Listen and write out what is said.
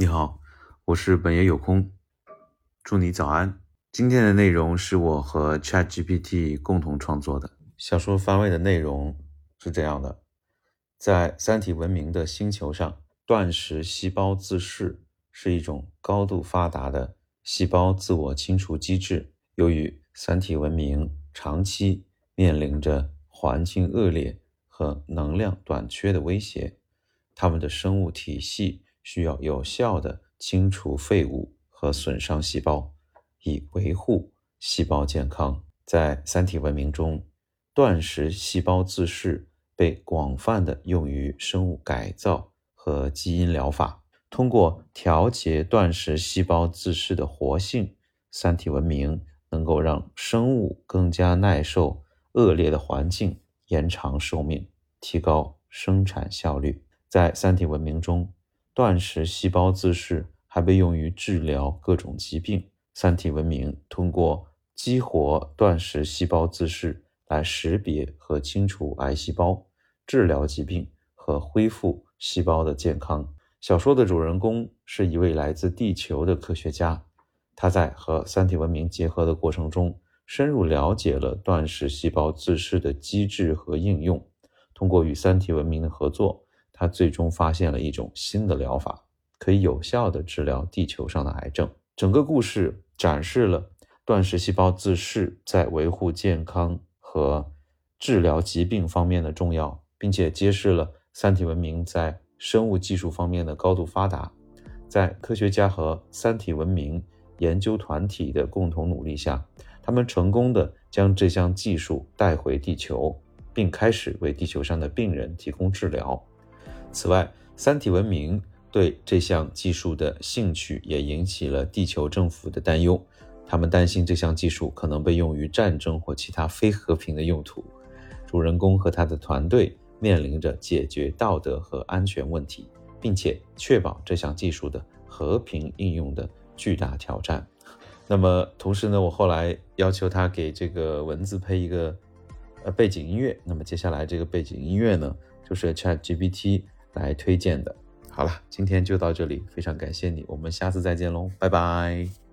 你好，我是本爷有空，祝你早安。今天的内容是我和 ChatGPT 共同创作的小说番外的内容是这样的：在三体文明的星球上，断食细胞自噬是一种高度发达的细胞自我清除机制。由于三体文明长期面临着环境恶劣和能量短缺的威胁，他们的生物体系。需要有效的清除废物和损伤细胞，以维护细胞健康。在三体文明中，断食细胞自噬被广泛的用于生物改造和基因疗法。通过调节断食细胞自噬的活性，三体文明能够让生物更加耐受恶劣的环境，延长寿命，提高生产效率。在三体文明中。断食细胞自噬还被用于治疗各种疾病。三体文明通过激活断食细胞自噬来识别和清除癌细胞，治疗疾病和恢复细胞的健康。小说的主人公是一位来自地球的科学家，他在和三体文明结合的过程中，深入了解了断食细胞自噬的机制和应用。通过与三体文明的合作。他最终发现了一种新的疗法，可以有效地治疗地球上的癌症。整个故事展示了断食细胞自噬在维护健康和治疗疾病方面的重要，并且揭示了三体文明在生物技术方面的高度发达。在科学家和三体文明研究团体的共同努力下，他们成功地将这项技术带回地球，并开始为地球上的病人提供治疗。此外，三体文明对这项技术的兴趣也引起了地球政府的担忧。他们担心这项技术可能被用于战争或其他非和平的用途。主人公和他的团队面临着解决道德和安全问题，并且确保这项技术的和平应用的巨大挑战。那么，同时呢，我后来要求他给这个文字配一个呃背景音乐。那么，接下来这个背景音乐呢，就是 ChatGPT。来推荐的，好了，今天就到这里，非常感谢你，我们下次再见喽，拜拜。